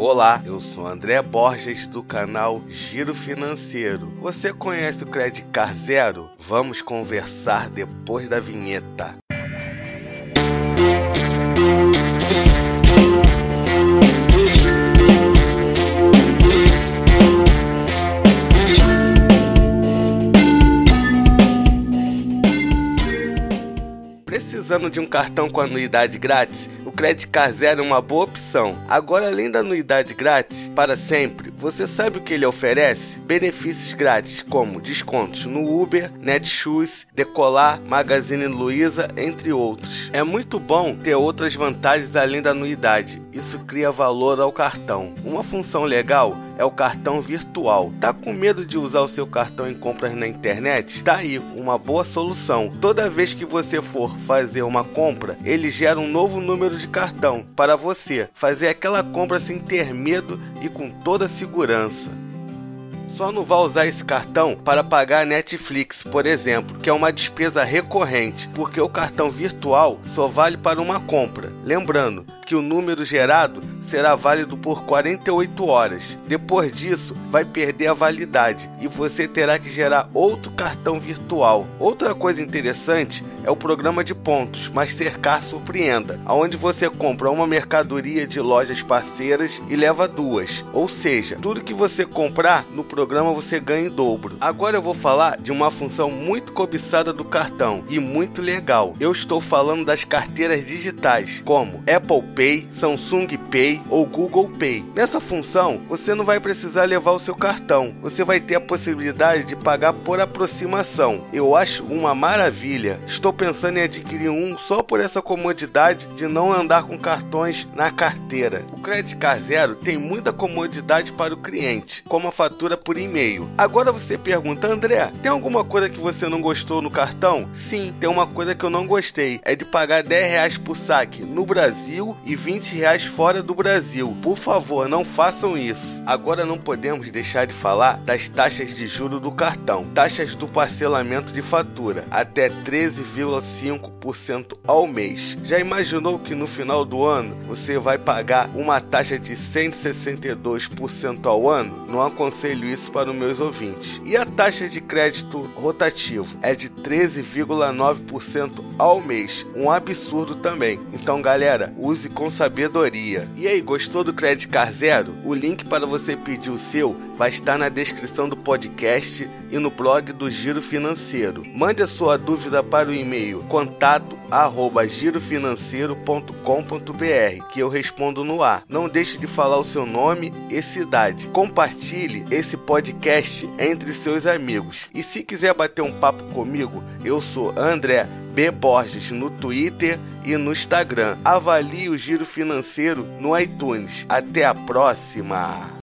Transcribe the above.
Olá, eu sou André Borges do canal Giro Financeiro. Você conhece o Credit Car Zero? Vamos conversar depois da vinheta. Precisando de um cartão com anuidade grátis? O Credit Car Zero é uma boa opção. Agora, além da anuidade grátis, para sempre, você sabe o que ele oferece? Benefícios grátis como descontos no Uber, Netshoes, Decolar, Magazine Luiza, entre outros. É muito bom ter outras vantagens além da anuidade. Isso cria valor ao cartão. Uma função legal é o cartão virtual. Tá com medo de usar o seu cartão em compras na internet? Tá aí uma boa solução. Toda vez que você for fazer uma compra, ele gera um novo número de cartão para você fazer aquela compra sem ter medo e com toda segurança. Só não vai usar esse cartão para pagar a Netflix, por exemplo, que é uma despesa recorrente, porque o cartão virtual só vale para uma compra. Lembrando que o número gerado será válido por 48 horas. Depois disso, vai perder a validade e você terá que gerar outro cartão virtual. Outra coisa interessante é o programa de pontos, mas cercar surpreenda, aonde você compra uma mercadoria de lojas parceiras e leva duas. Ou seja, tudo que você comprar no programa você ganha em dobro. Agora eu vou falar de uma função muito cobiçada do cartão e muito legal. Eu estou falando das carteiras digitais, como Apple Pay, Samsung Pay, ou Google Pay. Nessa função, você não vai precisar levar o seu cartão, você vai ter a possibilidade de pagar por aproximação. Eu acho uma maravilha. Estou pensando em adquirir um só por essa comodidade de não andar com cartões na carteira. O Credit Card Zero tem muita comodidade para o cliente, como a fatura por e-mail. Agora você pergunta, André, tem alguma coisa que você não gostou no cartão? Sim, tem uma coisa que eu não gostei, é de pagar 10 reais por saque no Brasil e 20 reais fora do Brasil. Por favor, não façam isso. Agora não podemos deixar de falar das taxas de juro do cartão. Taxas do parcelamento de fatura, até 13,5% ao mês. Já imaginou que no final do ano você vai pagar uma taxa de 162% ao ano? Não aconselho isso para os meus ouvintes. E a taxa de crédito rotativo é de 13,9% ao mês. Um absurdo também. Então, galera, use com sabedoria. E aí, gostou do Credit Car Zero? O link para você pedir o seu vai estar na descrição do podcast e no blog do Giro Financeiro. Mande a sua dúvida para o e-mail contato@girofinanceiro.com.br que eu respondo no ar. Não deixe de falar o seu nome e cidade. Compartilhe esse podcast entre seus amigos. E se quiser bater um papo comigo, eu sou André B. Borges no Twitter e no Instagram. Avalie o Giro Financeiro no iTunes. Até a próxima!